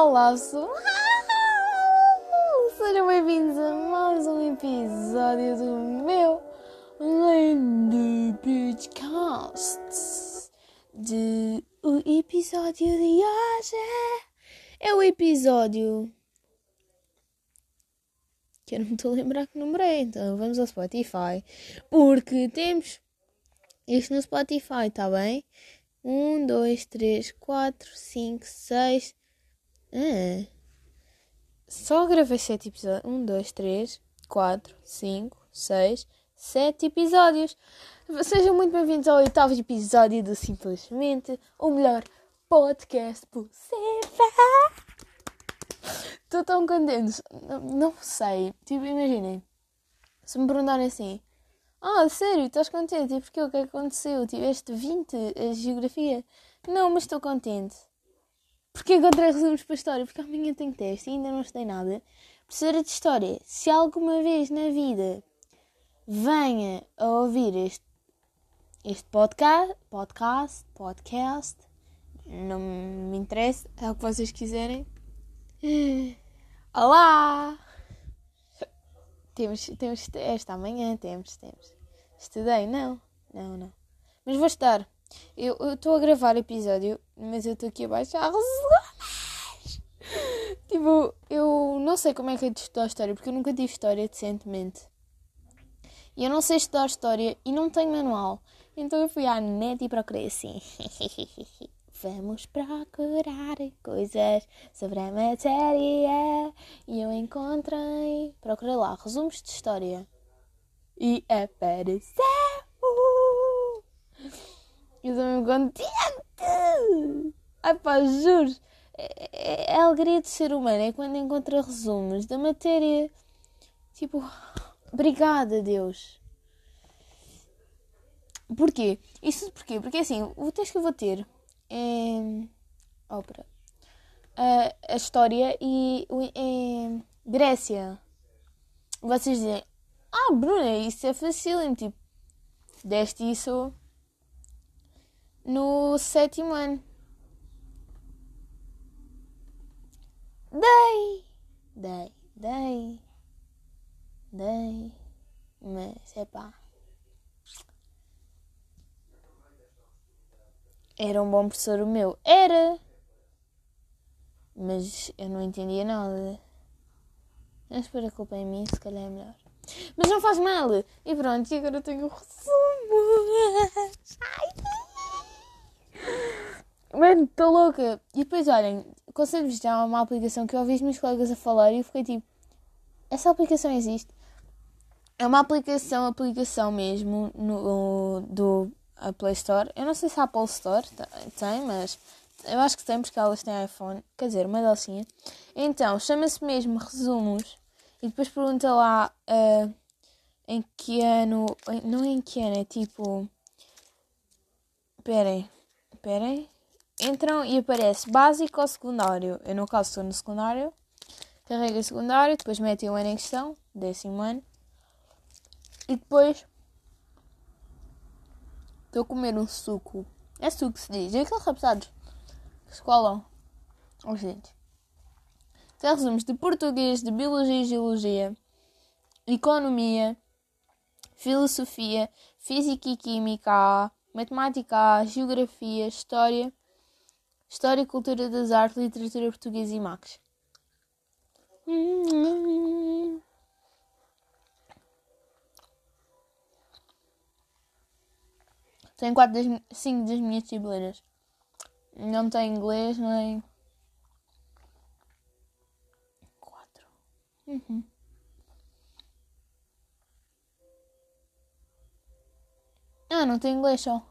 Olá, pessoal! Sejam bem-vindos a mais um episódio do meu lindo podcast. De o episódio de hoje é o episódio que eu não me estou a lembrar que número é, então vamos ao Spotify porque temos isto no Spotify, tá bem? 1, 2, 3, 4, 5, 6. Ah. Só gravei 7 episódios. 1, 2, 3, 4, 5, 6, 7 episódios. Sejam muito bem-vindos ao oitavo episódio do Simplesmente o melhor podcast possível. Estou tão contente. Não, não sei. Tipo, imaginem. Se me perguntarem assim. Ah, sério, estás contente? E porquê? O que é que aconteceu? Tiveste 20 a geografia? Não, mas estou contente. Porquê encontrei resumos para a história? Porque amanhã tenho teste e ainda não estudei nada. Professora de História, se alguma vez na vida venha a ouvir este, este podcast, podcast, podcast, não me interessa, é o que vocês quiserem. Olá! Temos, temos teste amanhã, temos, temos. Estudei? Não, não, não. Mas vou estar. Eu estou a gravar episódio, mas eu estou aqui a baixar resumos. Tipo, eu não sei como é que é de estudar história, porque eu nunca tive história decentemente. E eu não sei estudar história e não tenho manual. Então eu fui à net e procurei assim. Vamos procurar coisas sobre a matéria. E eu encontrei. Procurei lá resumos de história. E apareceu! Eu estou mesmo contente! Ai pá, juro! É, é, é a alegria de ser humano, é quando encontra resumos da matéria. Tipo, obrigada, Deus! Porquê? Isso porquê? Porque assim, o texto que eu vou ter é. Ópera. A, a história e é Grécia. Vocês dizem, ah, Bruna, isso é fácil. Tipo, deste isso no sétimo ano. Dei, dei, dei, dei, mas é pá. Era um bom professor o meu. Era! Mas eu não entendia nada. Mas por a culpa em mim, se calhar é melhor. Mas não faz mal! E pronto, e agora tenho o resumo! Mano, estou louca! E depois, olhem, conselho-vos já uma aplicação que eu ouvi os meus colegas a falar e eu fiquei tipo: essa aplicação existe? É uma aplicação, aplicação mesmo, no, do a Play Store. Eu não sei se a Apple Store tem, mas eu acho que tem porque elas têm iPhone. Quer dizer, uma delcinha. Então, chama-se mesmo Resumos. E depois pergunta lá uh, em que ano. Não em que ano, é tipo. Esperem. Esperem. Entram e aparece básico ou secundário. Eu, no caso, estou no secundário. Carrega secundário, depois mete o ano em questão, décimo ano. E depois Estou a comer um suco. É suco que se diz. É aqueles rapsados que se colam aos dentes. Tem resumos de português, de biologia e geologia, economia, filosofia, física e química, matemática, geografia, história, história e cultura das artes, literatura portuguesa e max. Tenho 4 das, 5 das minhas disciplinas. Não tenho inglês, nem. 4. Uhum. Ah, não tenho inglês só.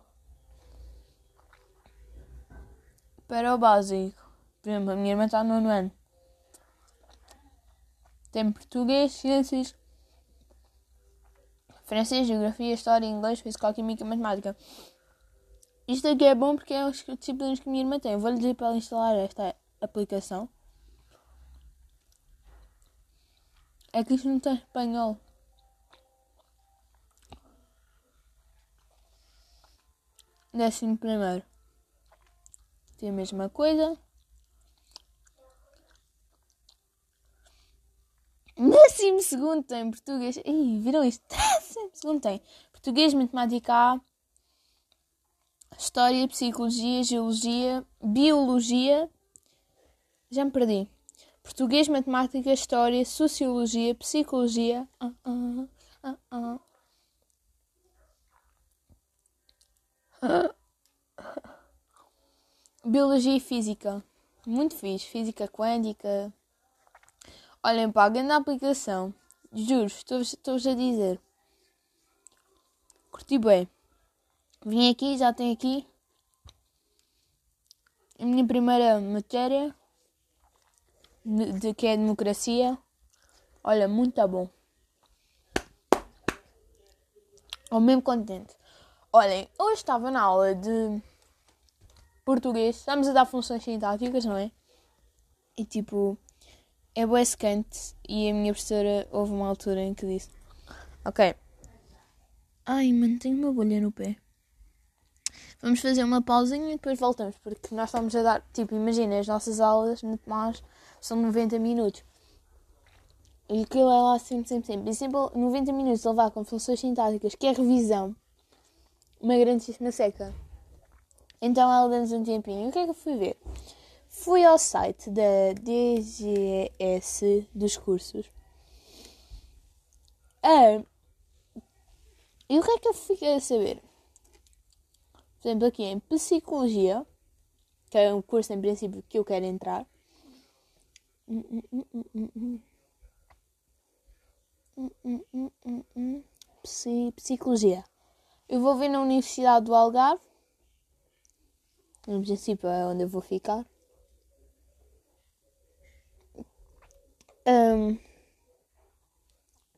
Para o básico. Por exemplo, a minha irmã está no nono ano. Tem português, ciências, francês, geografia, história, inglês, física, química e matemática. Isto aqui é bom porque é as disciplinas que a minha irmã tem. Vou-lhe dizer para ela instalar esta aplicação. É que isto não tem espanhol. décimo primeiro. Tem a mesma coisa. Décimo segundo tem português. Ih, viram isto? Décimo segundo tem português, matemática A, história, psicologia, geologia, biologia. Já me perdi. Português, matemática, história, sociologia, psicologia. Uh -uh, uh Biologia e Física. Muito fixe. Física quântica. Olhem para a grande aplicação. Juro, estou-vos a dizer. Curti bem. Vim aqui, já tenho aqui a minha primeira matéria, de, que é democracia. Olha, muito tá bom. Estou mesmo contente. Olhem, hoje estava na aula de português, estamos a dar funções sintáticas, não é? E tipo, é bué secante e a minha professora houve uma altura em que disse Ok. Ai, mano, tenho uma bolha no pé. Vamos fazer uma pausinha e depois voltamos, porque nós estamos a dar, tipo, imagina, as nossas aulas no Tomás são 90 minutos. E aquilo é lá sempre, sempre, sempre. E sempre 90 minutos a levar com funções sintáticas, que é revisão, uma grandíssima seca. Então ela deu-nos um tempinho. E o que é que eu fui ver? Fui ao site da DGS dos cursos. Ah, e o que é que eu fiquei a saber? Por exemplo, aqui em Psicologia, que é um curso em princípio que eu quero entrar. Psicologia. Eu vou ver na Universidade do Algarve no princípio é onde eu vou ficar. Um,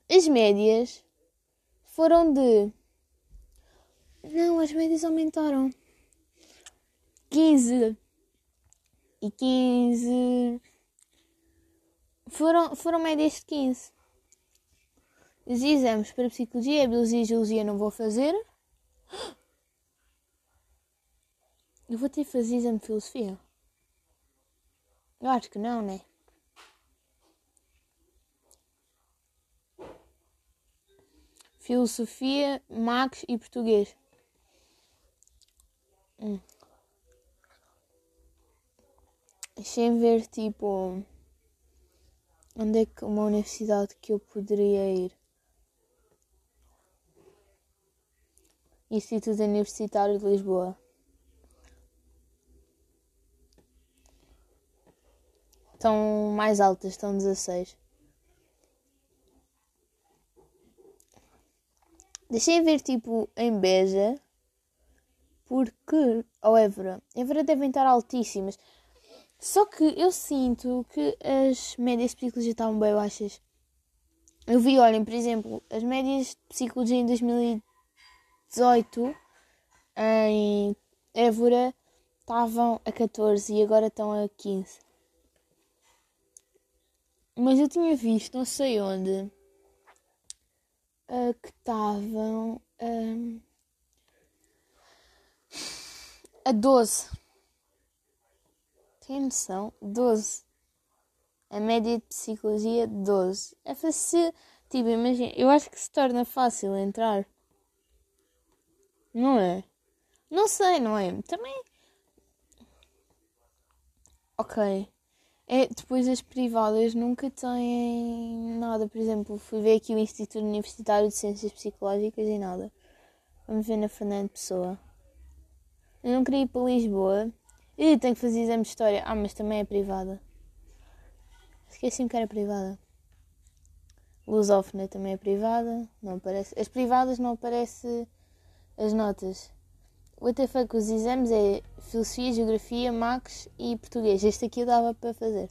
as médias foram de. Não, as médias aumentaram. 15 e 15 foram, foram médias de 15. Os exames para psicologia, biologia e geologia não vou fazer. Eu vou ter que fazer exame de filosofia? Eu acho que não, né? Filosofia, Max e Português. Hum. Deixem ver, tipo, onde é que uma universidade que eu poderia ir. Instituto Universitário de Lisboa. estão mais altas, estão 16. Deixei ver tipo em Beja, porque. Ou Évora. Évora devem estar altíssimas. Só que eu sinto que as médias de psicologia estavam bem baixas. Eu vi, olhem, por exemplo, as médias de psicologia em 2018 em Évora estavam a 14 e agora estão a 15. Mas eu tinha visto, não sei onde, uh, que estavam uh, a 12. Tem noção? 12. A média de psicologia, 12. É fácil. Tipo, imagina, eu acho que se torna fácil entrar. Não é? Não sei, não é? Também. Ok. É, depois as privadas nunca têm nada. Por exemplo, fui ver aqui o Instituto Universitário de Ciências Psicológicas e nada. Vamos ver na Fernando Pessoa. Eu não queria ir para Lisboa. E tenho que fazer exame de história. Ah, mas também é privada. Esqueci-me que era privada. Lusófona também é privada. Não aparece. As privadas não aparecem as notas. O WTF com os exames é Filosofia, Geografia, Max e Português. Este aqui eu dava para fazer.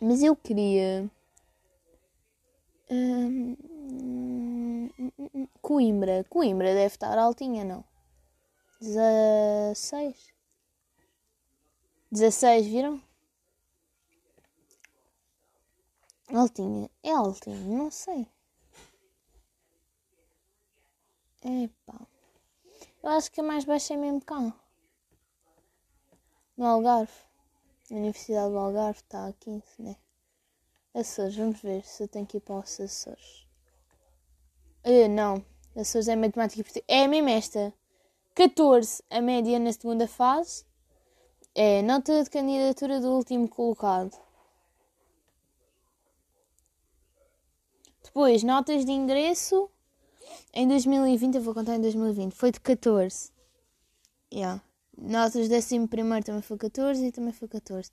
Mas eu queria. Hum, Coimbra. Coimbra deve estar altinha, não? 16. 16, viram? Altinha. É altinha, não sei. Epá. Eu acho que a mais baixa é mesmo cá. No Algarve. A Universidade do Algarve está a 15, né? Açores, vamos ver se eu tenho que ir para os Açores. Uh, não, Açores é matemática e. É mesmo esta. 14 a média na segunda fase. É nota de candidatura do último colocado. Depois, notas de ingresso em 2020, eu vou contar em 2020, foi de 14. Yeah. Notas do 11 também foi 14 e também foi 14.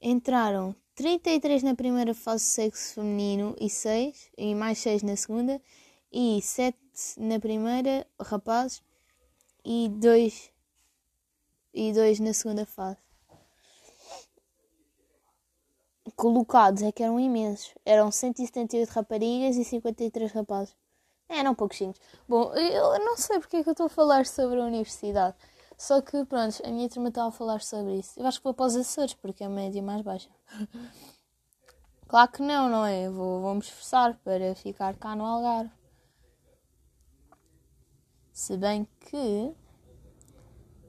Entraram 33 na primeira fase sexo feminino e 6, e mais 6 na segunda, e 7 na primeira, rapazes, e 2 e 2 na segunda fase. Colocados é que eram imensos. Eram 178 raparigas e 53 rapazes. Eram pouquinhos. Bom, eu não sei porque é que eu estou a falar sobre a universidade. Só que, pronto, a minha turma estava a falar sobre isso. Eu acho que vou para os Açores, porque é a média mais baixa. claro que não, não é? Vou, vou me esforçar para ficar cá no Algarve. Se bem que,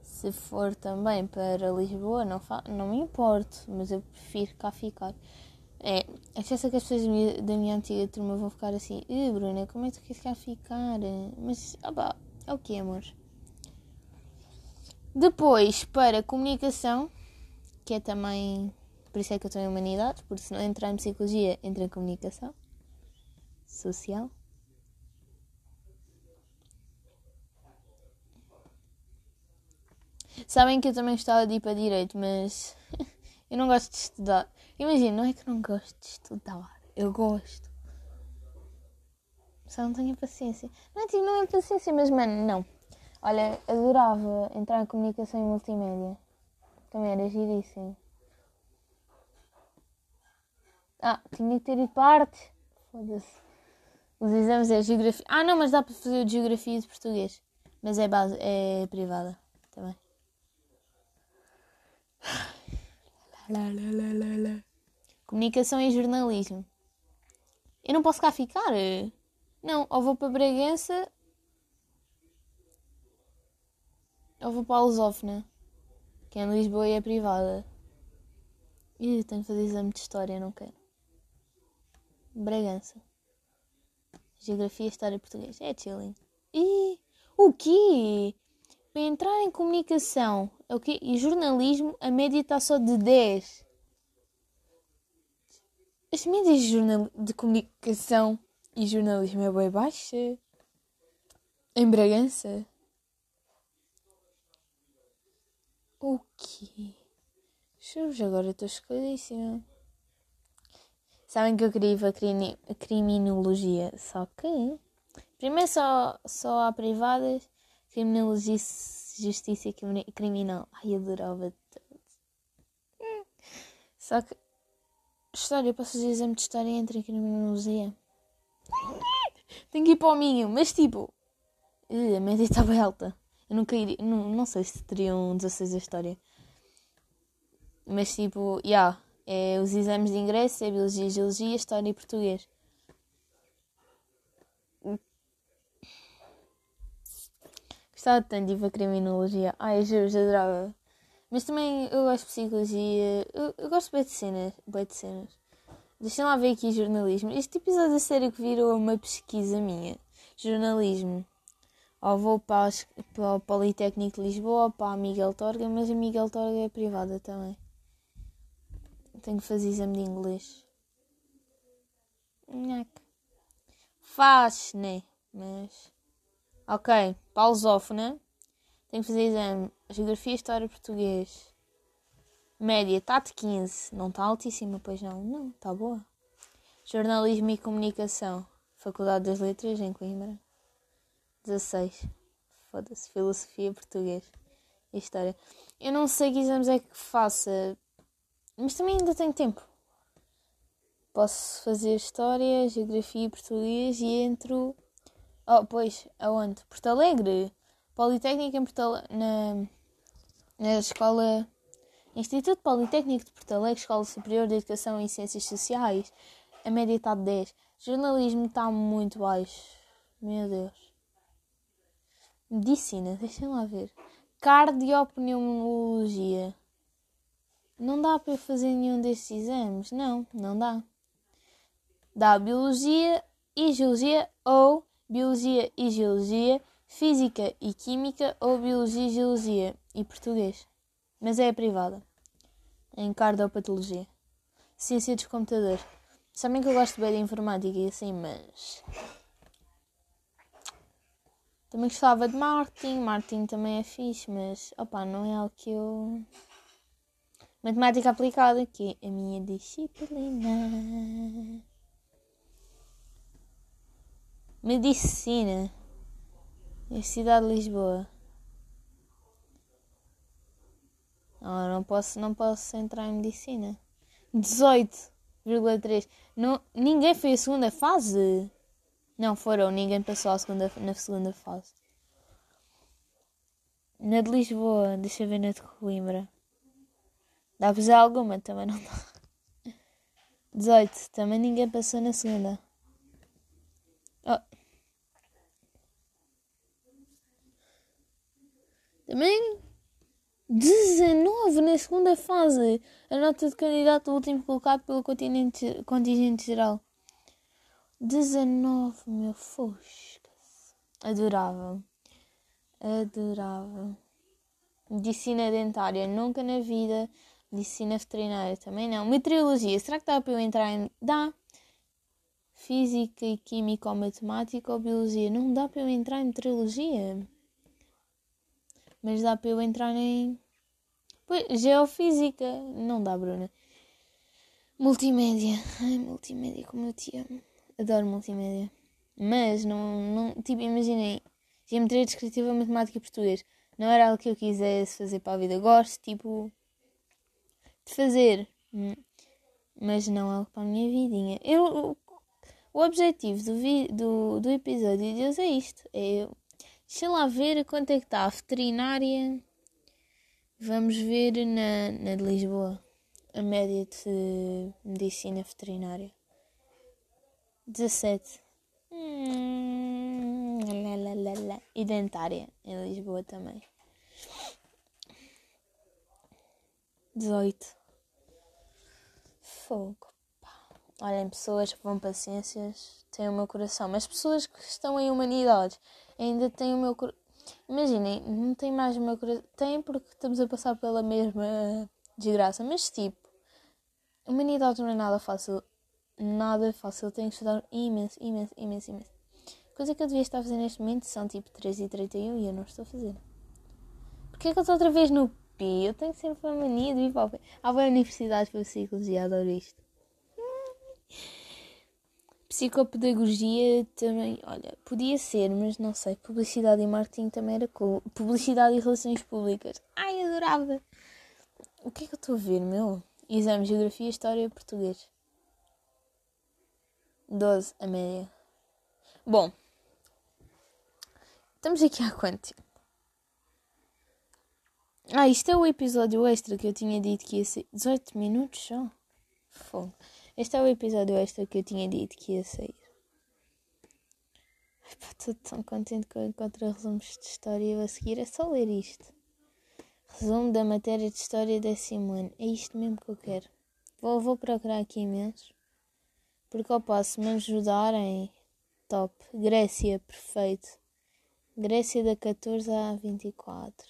se for também para Lisboa, não, não me importo, mas eu prefiro cá ficar. É, é que as pessoas da minha antiga turma vão ficar assim, eh, Bruna, como é que tu queres cá ficar? Mas, opa, é o que, amor? Depois, para comunicação, que é também, por isso é que eu estou em humanidades, porque se não entrar em psicologia, entra em comunicação social. Sabem que eu também gostava de ir para direito, mas eu não gosto de estudar. Imagina, não é que não gosto de estudar, eu gosto. Só não tenho paciência. Não é tipo, não é paciência, mas mano, não. Olha, adorava entrar em comunicação e multimédia. Também era giríssimo. Ah, tinha que ter ido para artes. Foda-se. Os exames é geografia. Ah, não, mas dá para fazer de geografia e de português. Mas é base, é privada também. Comunicação e jornalismo. Eu não posso cá ficar. Não, ou vou para Bragança ou vou para a Lusófona, que é em Lisboa e é privada. E tenho que fazer exame de história, não quero. Bragança. Geografia, História Português. É chilling. E o quê? Para entrar em comunicação o quê? e jornalismo, a média está só de 10. As médias de, jornal... de comunicação e jornalismo é bem baixa. Em Bragança. O quê? Jesus, agora estou esclarecida. Sabem que eu queria ir para a criminologia, só que primeiro só, só há privadas, criminologia, justiça criminal. Ai, adorava tanto. Só que História, posso fazer exame de história entre em criminologia? Tenho que ir para o minho, mas tipo, a média está bem alta. Eu nunca iria, não, não sei se teriam 16 a história. Mas tipo, já, yeah, é os exames de ingresso, é biologia, geologia, história e português. Gostava tanto de ir para criminologia. Ai, juro, adorava. Mas também eu gosto de psicologia. Eu, eu gosto bem de cenas. Bem de cenas. Deixem lá ver aqui jornalismo. Este episódio da série que virou uma pesquisa minha. Jornalismo. Ou vou para, para o Politécnico de Lisboa ou para a Miguel Torga, mas a Miguel Torga é privada também. Tenho que fazer exame de inglês. Faz, né? Mas. Ok, pausófona. Tenho que fazer exame. Geografia, História, Português. Média, está de 15. Não está altíssima, pois não? Não, está boa. Jornalismo e Comunicação. Faculdade das Letras, em Coimbra. 16. Foda-se. Filosofia, Português. E História. Eu não sei que exames é que faça. Mas também ainda tenho tempo. Posso fazer História, Geografia e Português e entro... Oh, pois, aonde? Porto Alegre. Politécnica em Porto na, na escola Instituto Politécnico de Porto Alegre, Escola Superior de Educação e Ciências Sociais, a média está de 10. Jornalismo está muito baixo. Meu Deus. Medicina, deixem lá ver. Cardiopneumologia. Não dá para fazer nenhum destes exames? Não, não dá. dá Biologia e Geologia ou Biologia e Geologia, Física e Química ou Biologia e Geologia e Português. Mas é a privada. Em Cardopatologia. Ciência dos computadores. Sabem que eu gosto bem de informática e assim, mas. Também gostava de marketing. Marketing também é fixe, mas. Opa, não é algo que eu. Matemática aplicada, que é a minha disciplina. Medicina. Universidade de Lisboa. Não, não posso, não posso entrar em medicina. 18,3. Não, ninguém foi a segunda fase. Não foram, ninguém passou a segunda, na segunda fase. Na de Lisboa, deixa eu ver na de Coimbra. Dá para fazer alguma, também não dá. 18, também ninguém passou na segunda. Também 19 na segunda fase. A nota de candidato último colocado pelo continente, contingente geral. 19, meu fosca. Adorava. Adorava. Medicina dentária, nunca na vida. Medicina veterinária também não. Meteorologia, será que dá para eu entrar em. Dá. Física e Química ou Matemática ou Biologia? Não dá para eu entrar em Meteorologia. Mas dá para eu entrar em. Pois, Geofísica. Não dá, Bruna. Multimédia. Ai, multimédia, como eu te amo. Adoro multimédia. Mas não. não tipo, imaginei. Geometria descritiva, matemática e português. Não era algo que eu quisesse fazer para a vida. Gosto, tipo de fazer, hum, mas não algo para a minha vidinha. Eu, o, objetivo do, vi, do, do episódio de hoje é isto: é deixa lá ver quanto é que está a veterinária. Vamos ver na, na de Lisboa a média de medicina veterinária. 17. Hum, E dentária em Lisboa também. 18. Fogo. Olhem, pessoas que vão para ciências têm o meu coração, mas pessoas que estão em humanidades ainda têm o meu. Imaginem, não tem mais o meu coração. Tem porque estamos a passar pela mesma desgraça, mas tipo, humanidades não é nada fácil. Nada fácil. Eu tenho que estudar imenso, imenso, imenso, imenso. Coisa que eu devia estar a fazer neste momento são tipo 3 e 31 e eu não estou a fazer. Porquê é que eu estou outra vez no eu tenho sempre a mania de ir para o pé. Há boa universidade para psicologia, adoro isto. Psicopedagogia também, olha, podia ser, mas não sei. Publicidade e marketing também era cool. Publicidade e relações públicas. Ai, adorava. O que é que eu estou a ver, meu? Exame Geografia, História Português. 12, a média. Bom, estamos aqui há quanto tempo? Ah, isto é o episódio extra que eu tinha dito que ia ser. 18 minutos só? Fogo. Este é o episódio extra que eu tinha dito que ia sair. Estou tão contente que eu encontro resumos de história e a seguir é só ler isto. Resumo da matéria de história décimo ano. É isto mesmo que eu quero. Vou, vou procurar aqui imenso. Porque eu posso me ajudar em top. Grécia, perfeito. Grécia da 14 a 24.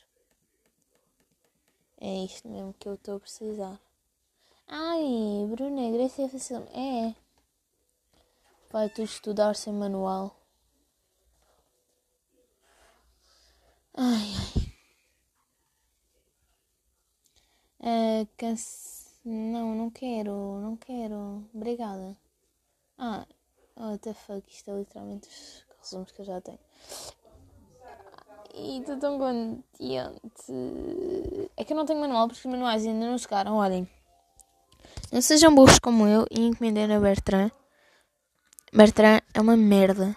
É isto mesmo que eu estou a precisar. Ai, Bruna, Grécia é fácil. É. Vai tu estudar sem manual. Ai, ai. Uh, canse... Não, não quero, não quero. Obrigada. Ah, what the fuck, isto é literalmente os resumos que eu já tenho. E estou tão contente. É que eu não tenho manual porque os manuais ainda não chegaram. Olhem. Não sejam burros como eu e encomendem na Bertrand. Bertrand é uma merda.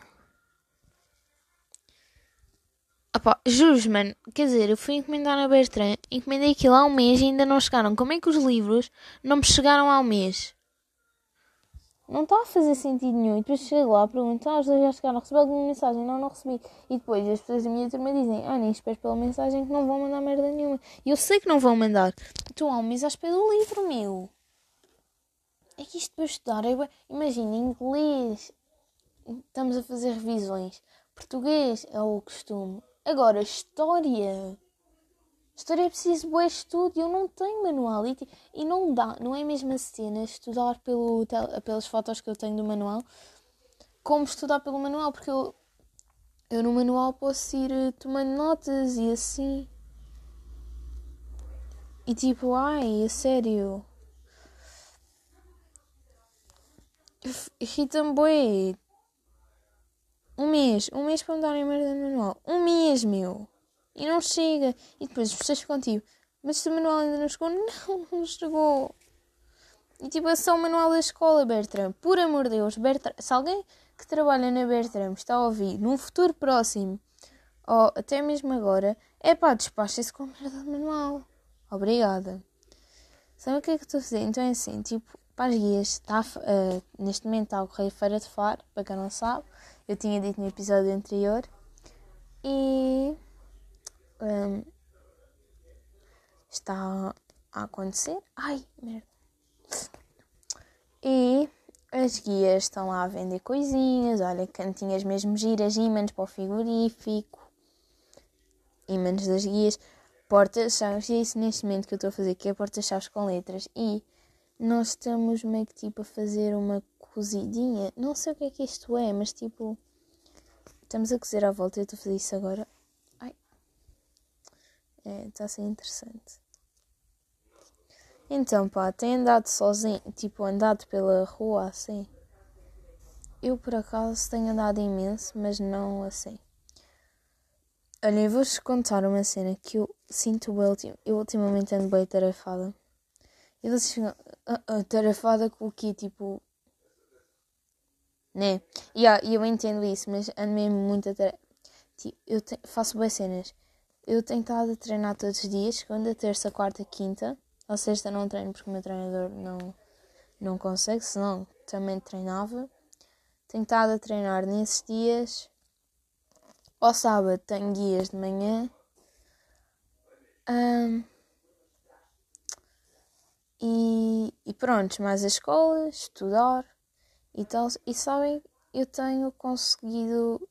Opa, juro mano. Quer dizer, eu fui encomendar na Bertrand, encomendei aquilo há um mês e ainda não chegaram. Como é que os livros não me chegaram há um mês? não está a fazer sentido nenhum. E depois chego lá, pergunto, ah, os dois já chegaram, recebi alguma mensagem? Não, não recebi. E depois as pessoas da minha turma dizem, ah, nem esperes pela mensagem que não vão mandar merda nenhuma. E eu sei que não vão mandar. Estou há um mês à espera do livro, meu. É que isto para estudar é Imagina, inglês, estamos a fazer revisões. Português é o costume. Agora, história. História é preciso bom estudo. Eu não tenho manual. E, e não dá, não é a mesma cena estudar pelo, pelas fotos que eu tenho do manual como estudar pelo manual, porque eu, eu no manual posso ir uh, tomando notas e assim. E tipo, ai, é sério. Irrita-me bué. Um mês, um mês para me darem merda no manual. Um mês, meu. E não chega. E depois os professores contigo. Mas se o manual ainda não chegou, não, não chegou. E tipo, é só o manual da escola, Bertram. Por amor de Deus, Bertram. Se alguém que trabalha na Bertram está a ouvir num futuro próximo, ou até mesmo agora, é pá, despacha-se com merda de manual. Obrigada. Sabe o que é que estou a fazer? Então é assim, tipo, para as guias, está, uh, neste momento está a ocorrer Feira de Faro, para quem não sabe, eu tinha dito no episódio anterior, e um, está a acontecer. Ai, merda. E as guias estão lá a vender coisinhas, olha, cantinhas mesmo giras, ímãs para o frigorífico, ímãs das guias, portas-chaves, e é isso neste momento que eu estou a fazer, que é portas-chaves com letras. E nós estamos meio que tipo a fazer uma cozidinha, não sei o que é que isto é, mas tipo, estamos a cozer à volta, eu estou a fazer isso agora. Ai, é, está a ser interessante. Então, pá, tem andado sozinho, tipo, andado pela rua assim? Eu, por acaso, tenho andado imenso, mas não assim. Olha, eu vou-vos contar uma cena que eu sinto bem, eu ultimamente ando bem tarefada. E vocês ficam, ah, ah, tarefada com o quê? Tipo, né? E yeah, eu entendo isso, mas ando mesmo muito tarefada. Tipo, eu te, faço bem cenas. Eu tenho estado a treinar todos os dias, segunda, terça, quarta, quinta. Ao sexta não treino porque o meu treinador não, não consegue, senão também treinava. Tenho estado a treinar nesses dias. Ao sábado tenho guias de manhã. Um, e, e pronto, mais a escola, estudar e tal. E sabem, eu tenho conseguido,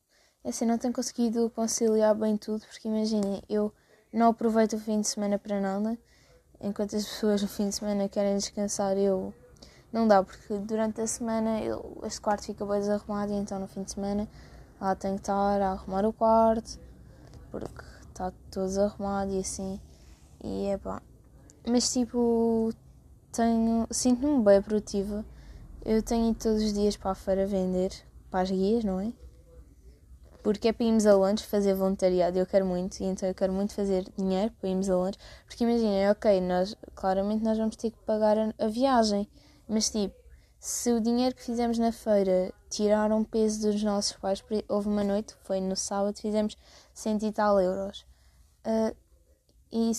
assim, não tenho conseguido conciliar bem tudo, porque imaginem, eu não aproveito o fim de semana para nada enquanto as pessoas no fim de semana querem descansar, eu não dá, porque durante a semana eu, este quarto fica bem desarrumado e então no fim de semana lá tenho que estar a arrumar o quarto porque está todo desarrumado e assim. E é pá. Mas tipo, tenho. Sinto-me bem produtiva. Eu tenho ido todos os dias para a feira vender para as guias, não é? porque é para irmos a Londres fazer voluntariado. Eu quero muito, e então eu quero muito fazer dinheiro para irmos a Londres, porque imaginem, ok, nós, claramente nós vamos ter que pagar a, a, viagem, mas tipo, se o dinheiro que fizemos na feira tiraram peso dos nossos pais, houve uma noite, foi no sábado, fizemos cento e tal euros. Uh, e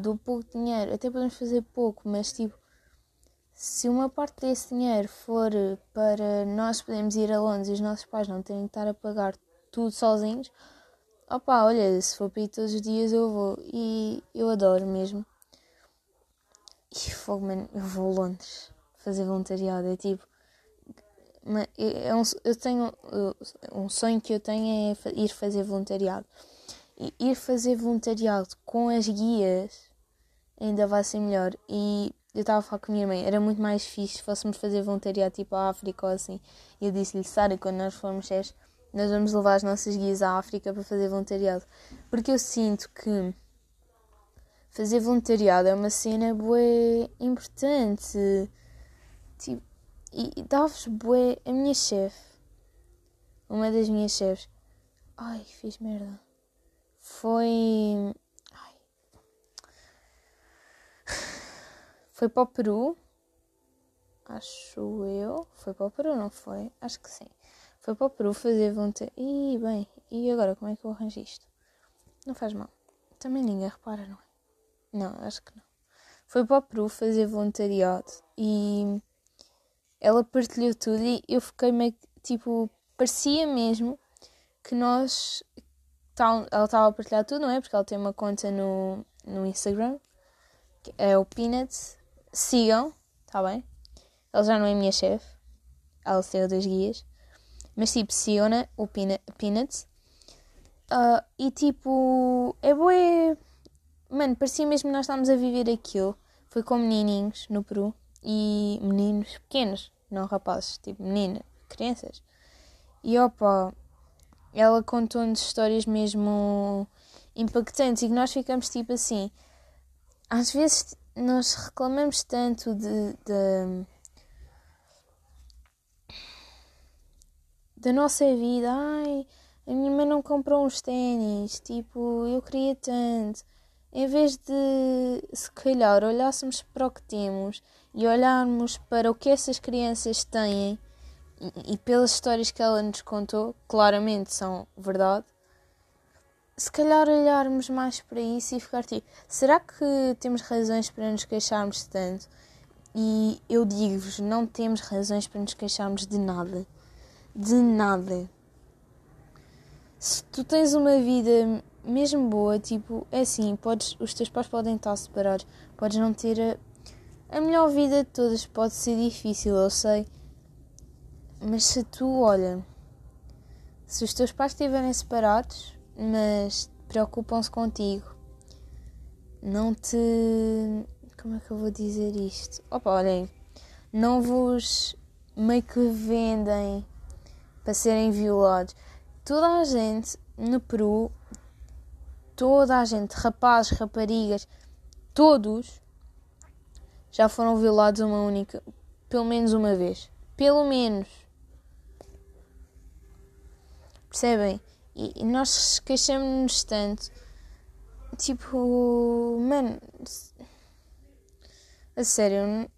do pouco dinheiro, até podemos fazer pouco, mas tipo, se uma parte desse dinheiro for para nós podermos ir a Londres e os nossos pais não terem que estar a pagar tudo sozinhos, opá, olha, se for para ir todos os dias eu vou. E eu adoro mesmo. E fogo, mano, eu vou a Londres fazer voluntariado. É tipo. É um, eu tenho. Um sonho que eu tenho é ir fazer voluntariado. Ir fazer voluntariado com as guias ainda vai ser melhor. E eu estava a falar com a minha mãe, era muito mais fixe se fôssemos fazer voluntariado tipo à África ou assim. E eu disse-lhe, Sara, quando nós formos chefes, nós vamos levar as nossas guias à África para fazer voluntariado. Porque eu sinto que fazer voluntariado é uma cena bué importante. Tipo, e, e dá-vos. A minha chefe, uma das minhas chefes, ai, fiz merda. Foi Foi para o Peru. Acho eu. Foi para o Peru, não foi? Acho que sim. Foi para o Peru fazer vontade. Ih, bem, e agora como é que eu arranjo isto? Não faz mal. Também ninguém repara, não é? Não, acho que não. Foi para o Peru fazer voluntariado e ela partilhou tudo e eu fiquei meio tipo, parecia mesmo que nós. Ela estava a partilhar tudo, não é? Porque ela tem uma conta no, no Instagram, é o Peanuts sigam, está bem? ela já não é minha chefe, ela saiu das guias, mas tipo, Siona, o Peanuts, uh, e tipo, é boa. Mano, parecia mesmo que nós estávamos a viver aquilo. Foi com menininhos no Peru e meninos pequenos, não rapazes, tipo meninas, crianças. E opa, ela contou-nos histórias mesmo impactantes e que nós ficamos tipo assim. Às vezes nós reclamamos tanto de, de da nossa vida. Ai, a minha mãe não comprou uns ténis, tipo, eu queria tanto. Em vez de, se calhar, olhássemos para o que temos e olharmos para o que essas crianças têm e, pelas histórias que ela nos contou, claramente são verdade, se calhar olharmos mais para isso e ficar tipo, será que temos razões para nos queixarmos tanto? E eu digo-vos, não temos razões para nos queixarmos de nada. De nada. Se tu tens uma vida mesmo boa, tipo, é assim, podes, os teus pais podem estar separados, podes não ter a, a melhor vida de todas, pode ser difícil, eu sei. Mas se tu, olha, se os teus pais estiverem separados, mas preocupam-se contigo, não te. Como é que eu vou dizer isto? Opa, olhem, não vos meio que vendem para serem violados. Toda a gente no Peru toda a gente, rapazes, raparigas, todos já foram violados uma única, pelo menos uma vez. Pelo menos. Percebem? E, e nós queixamos-nos tanto. Tipo, mano, a sério,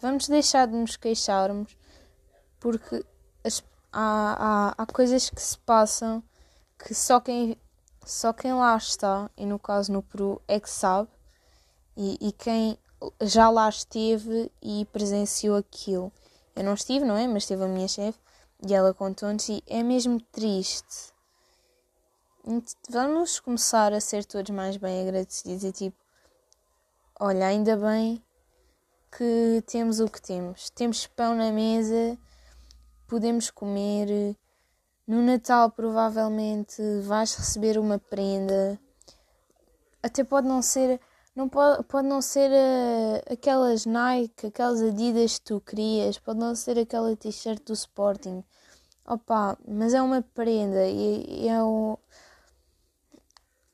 vamos deixar de nos queixarmos porque as, há, há, há coisas que se passam que só quem só quem lá está, e no caso no Peru, é que sabe, e, e quem já lá esteve e presenciou aquilo. Eu não estive, não é? Mas esteve a minha chefe e ela contou-nos e é mesmo triste. Vamos começar a ser todos mais bem agradecidos e tipo, olha, ainda bem que temos o que temos. Temos pão na mesa, podemos comer, no Natal provavelmente vais receber uma prenda. Até pode não ser, não pode, pode não ser uh, aquelas Nike, aquelas Adidas que tu querias, pode não ser aquela t-shirt do Sporting. Opa, mas é uma prenda e, e é o.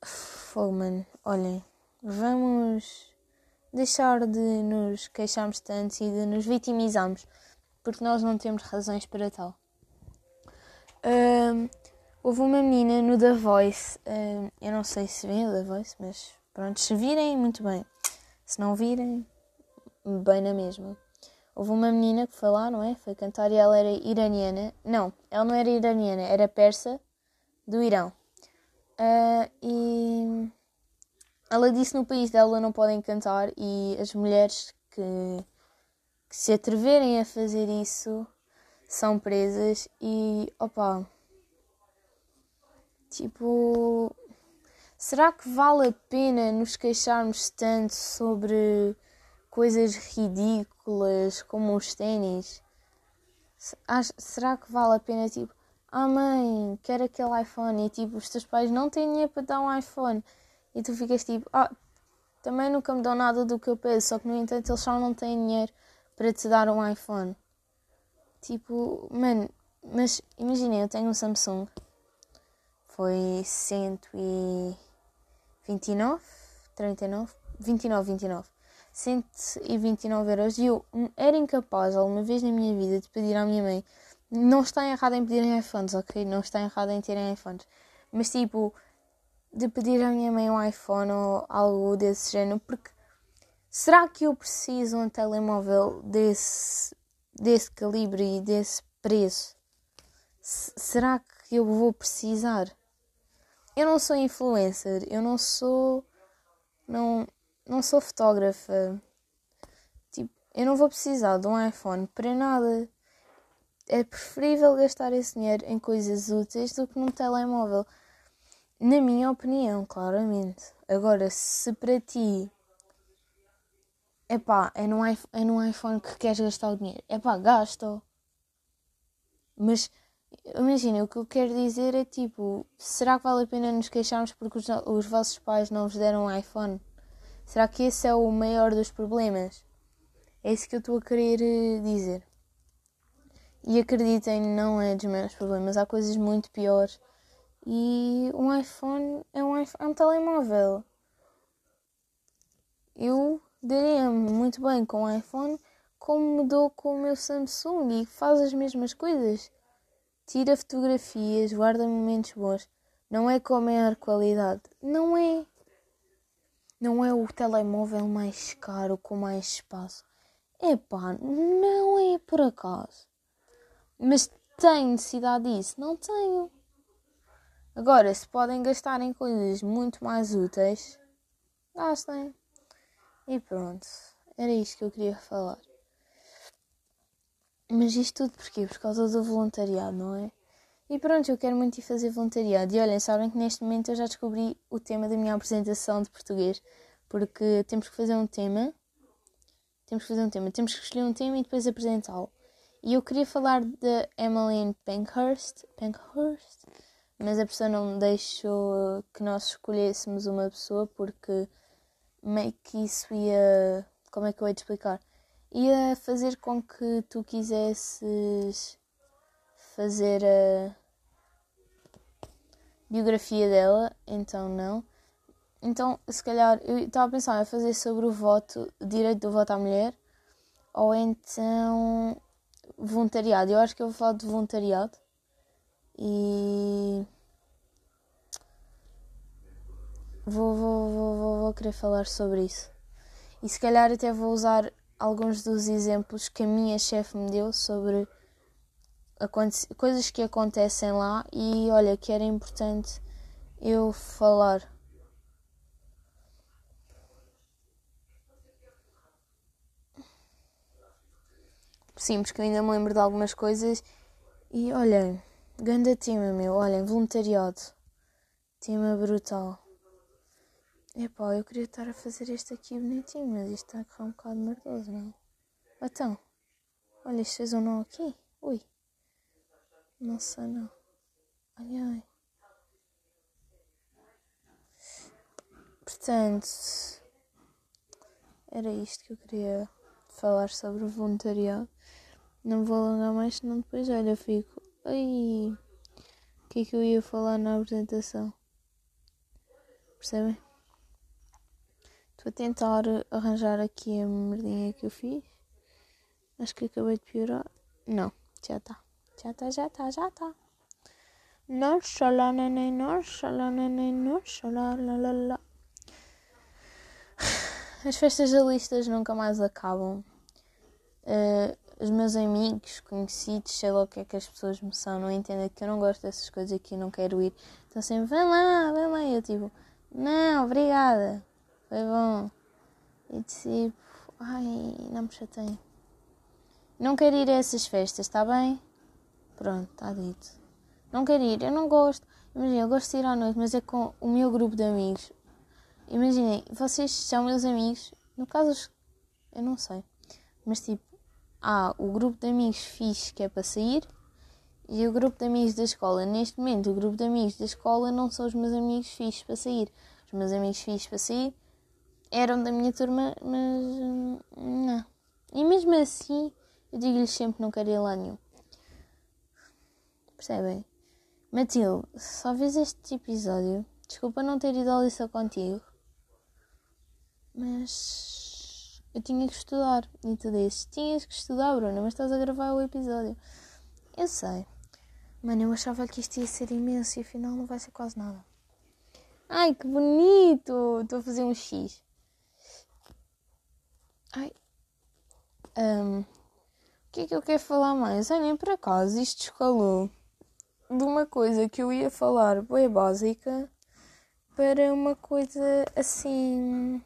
Fogo, mano. Olhem, vamos deixar de nos queixarmos tanto e de nos vitimizarmos, porque nós não temos razões para tal. Um, houve uma menina no The Voice, um, eu não sei se vem o The Voice, mas pronto, se virem, muito bem. Se não virem, bem na mesma. Houve uma menina que foi lá, não é? Foi cantar e ela era iraniana. Não, ela não era iraniana, era persa do Irão. Uh, e ela disse no país dela não podem cantar e as mulheres que, que se atreverem a fazer isso são presas e opa tipo será que vale a pena nos queixarmos tanto sobre coisas ridículas como os ténis? Será que vale a pena tipo ah mãe, quero aquele iPhone e tipo os teus pais não têm dinheiro para dar um iPhone e tu ficas tipo ah também nunca me dão nada do que eu peço, só que no entanto eles só não têm dinheiro para te dar um iPhone. Tipo, mano, mas imaginem, eu tenho um Samsung. Foi 129, 39, 29, 29. 129 euros e eu era incapaz alguma vez na minha vida de pedir à minha mãe. Não está errado em pedirem iPhones, ok? Não está errado em terem iPhones. Mas tipo, de pedir à minha mãe um iPhone ou algo desse género, porque será que eu preciso um telemóvel desse desse calibre e desse preço, será que eu vou precisar? Eu não sou influencer, eu não sou. Não, não sou fotógrafa. Tipo, eu não vou precisar de um iPhone para nada. É preferível gastar esse dinheiro em coisas úteis do que num telemóvel. Na minha opinião, claramente. Agora, se para ti Epá, é iPhone, é no iPhone que queres gastar o dinheiro. Epá, gasta. Mas imagina, o que eu quero dizer é tipo, será que vale a pena nos queixarmos porque os, os vossos pais não vos deram um iPhone? Será que esse é o maior dos problemas? É isso que eu estou a querer eh, dizer. E acreditem, não é dos maiores problemas. Há coisas muito piores. E um iPhone é um, iPhone, é um telemóvel. Eu daria-me muito bem com o iPhone como me dou com o meu Samsung e faz as mesmas coisas. Tira fotografias, guarda momentos bons. Não é com a maior qualidade. Não é. Não é o telemóvel mais caro com mais espaço. Epá, não é por acaso. Mas tenho necessidade disso? Não tenho. Agora, se podem gastar em coisas muito mais úteis, gastem. E pronto, era isto que eu queria falar. Mas isto tudo porquê? Por causa do voluntariado, não é? E pronto, eu quero muito ir fazer voluntariado. E olhem, sabem que neste momento eu já descobri o tema da minha apresentação de português. Porque temos que fazer um tema. Temos que fazer um tema. Temos que escolher um tema e depois apresentá-lo. E eu queria falar de Emmeline Pankhurst. Pankhurst? Mas a pessoa não deixou que nós escolhêssemos uma pessoa porque meio que isso ia. Como é que eu ia te explicar? Ia fazer com que tu quisesses fazer a biografia dela, então não. Então, se calhar, eu estava a pensar em fazer sobre o voto, direito do voto à mulher, ou então voluntariado. Eu acho que eu vou falar de voluntariado. E vou, vou, vou, vou, querer falar sobre isso. E se calhar até vou usar alguns dos exemplos que a minha chefe me deu sobre coisas que acontecem lá e olha que era importante eu falar. Sim, porque ainda me lembro de algumas coisas e olhem, ganda tema meu, olhem, voluntariado, tema brutal. Epá, eu queria estar a fazer este aqui bonitinho, mas isto está a correr um bocado merdoso, não é? Então, olha, isto fez um nó aqui. Ui. Não sei não. Ai ai. Portanto, era isto que eu queria falar sobre o voluntariado. Não vou alongar mais, senão depois, olha, eu fico. Ai, o que é que eu ia falar na apresentação? Percebem? Estou a tentar arranjar aqui a merdinha que eu fiz. Acho que acabei de piorar. Não, já está. Já está, já está, já está. Lá, lá, lá. As festas da listas nunca mais acabam. Uh, os meus amigos, conhecidos, sei lá o que é que as pessoas me são, não entendem que eu não gosto dessas coisas aqui, não quero ir. Então sempre, vem lá, vem lá. E eu tipo, não, obrigada. Foi bom. E tipo, ai, não me chatei. Não quero ir a essas festas, está bem? Pronto, está dito. Não quero ir, eu não gosto. Imagina, eu gosto de ir à noite, mas é com o meu grupo de amigos. Imaginem, vocês são meus amigos. No caso, eu não sei. Mas tipo, há o grupo de amigos fixe que é para sair e o grupo de amigos da escola. Neste momento, o grupo de amigos da escola não são os meus amigos fixes para sair. Os meus amigos fixes para sair eram da minha turma, mas hum, não. E mesmo assim, eu digo-lhes sempre não quero ir lá nenhum. Percebem? Matilde, só vês este episódio. Desculpa não ter ido à lição contigo. Mas eu tinha que estudar. E tu dizes, tinhas que estudar, Bruna, mas estás a gravar o episódio. Eu sei. Mano, eu achava que isto ia ser imenso e afinal não vai ser quase nada. Ai, que bonito! Estou a fazer um X. Ai. Um, o que é que eu quero falar mais? Ai, nem por acaso isto escalou de uma coisa que eu ia falar bem básica para uma coisa assim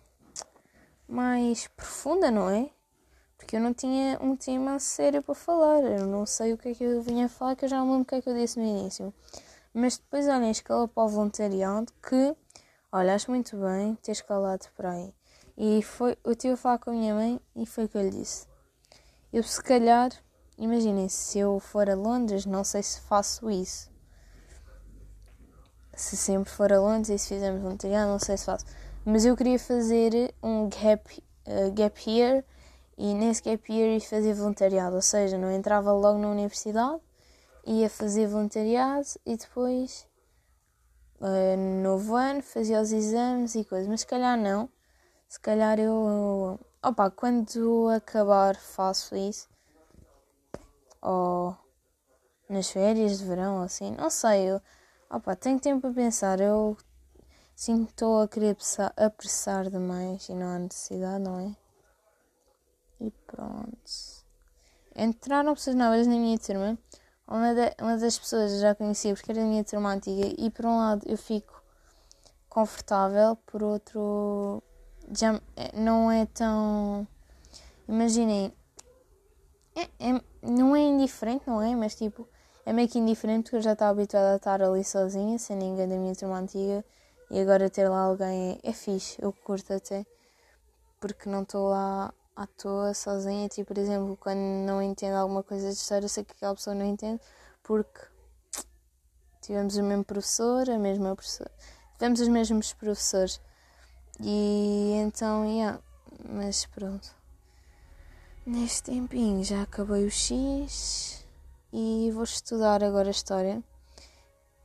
mais profunda, não é? Porque eu não tinha um tema sério para falar. Eu não sei o que é que eu vinha falar, que eu já não lembro o que é que eu disse no início. Mas depois, olha, escala para o voluntariado que, olha, acho muito bem ter escalado por aí. E foi, eu estive a falar com a minha mãe e foi o que eu lhe disse. Eu se calhar, imaginem, se eu for a Londres, não sei se faço isso. Se sempre for a Londres e se fizermos voluntariado, não sei se faço. Mas eu queria fazer um gap, uh, gap year e nesse gap year ia fazer voluntariado. Ou seja, não entrava logo na universidade, ia fazer voluntariado e depois, uh, no novo ano, fazia os exames e coisas. Mas se calhar não se calhar eu. Opa, quando acabar faço isso. Ou nas férias de verão, assim. Não sei. Eu, opa, tenho tempo a pensar. Eu sinto que estou a querer apressar demais e não há necessidade, não é? E pronto. Entraram pessoas novas na minha turma. Uma, de, uma das pessoas eu já conhecia porque era a minha turma antiga. E por um lado eu fico confortável, por outro já é, não é tão. Imaginem, é, é, não é indiferente, não é? Mas tipo, é meio que indiferente porque eu já estava habituada a estar ali sozinha, sem ninguém da minha turma antiga, e agora ter lá alguém é, é fixe, eu curto até, porque não estou lá à toa, sozinha. Tipo, por exemplo, quando não entendo alguma coisa de história, sei que aquela pessoa não entende, porque tivemos o mesmo professor, a mesma professora, tivemos os mesmos professores. E então, yeah, mas pronto. Neste tempinho já acabei o X e vou estudar agora a história.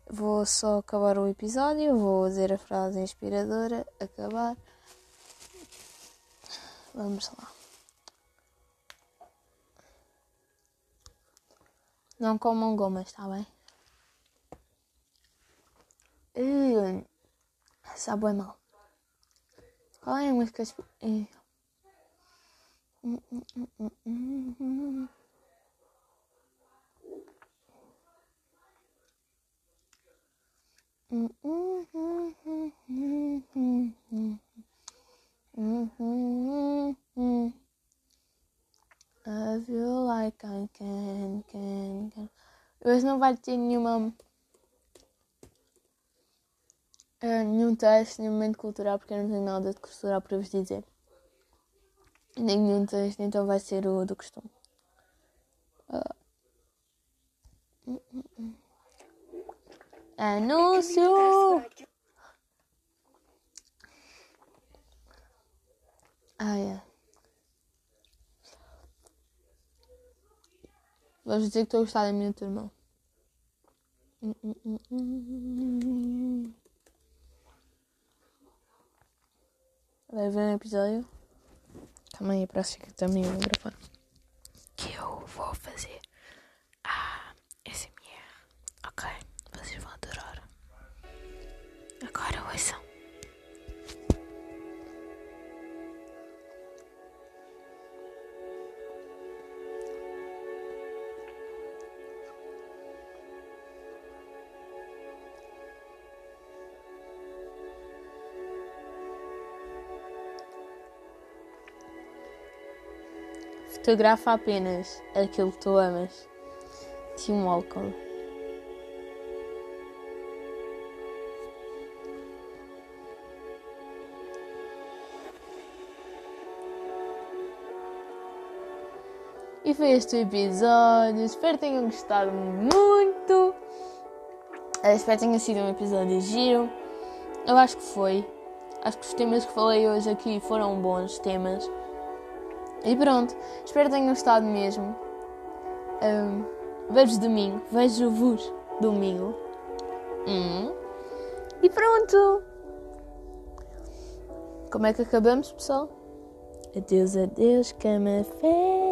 Vou só acabar o episódio, vou dizer a frase inspiradora, acabar. Vamos lá. Não comam gomas, está bem? Uh, sabe mal. Qual é a música? É. I feel like I can, can, can. Hoje não vai ter nenhuma uh, nenhum texto, nenhum momento cultural, porque eu não tenho nada de cultural para vos dizer. Nem nenhum texto, então vai ser o do costume. Uh. Anúncio! Ah, é. Vou dizer que estou a gostar da minha turma. Hum, hum, hum, Vai ver um episódio? Calma aí, para que também o microfone. Que eu vou fazer a SMR. Ok? Vocês vão adorar. Agora ouçam. Fotografa apenas aquilo que tu amas. Tim Walcott. E foi este o episódio. Espero que tenham gostado muito. Eu espero que tenha sido um episódio giro. Eu acho que foi. Acho que os temas que falei hoje aqui foram bons temas. E pronto, espero que tenham gostado mesmo. Um, vejo domingo, vejo-vos domingo. Hum. E pronto! Como é que acabamos, pessoal? Adeus, adeus, cama fé.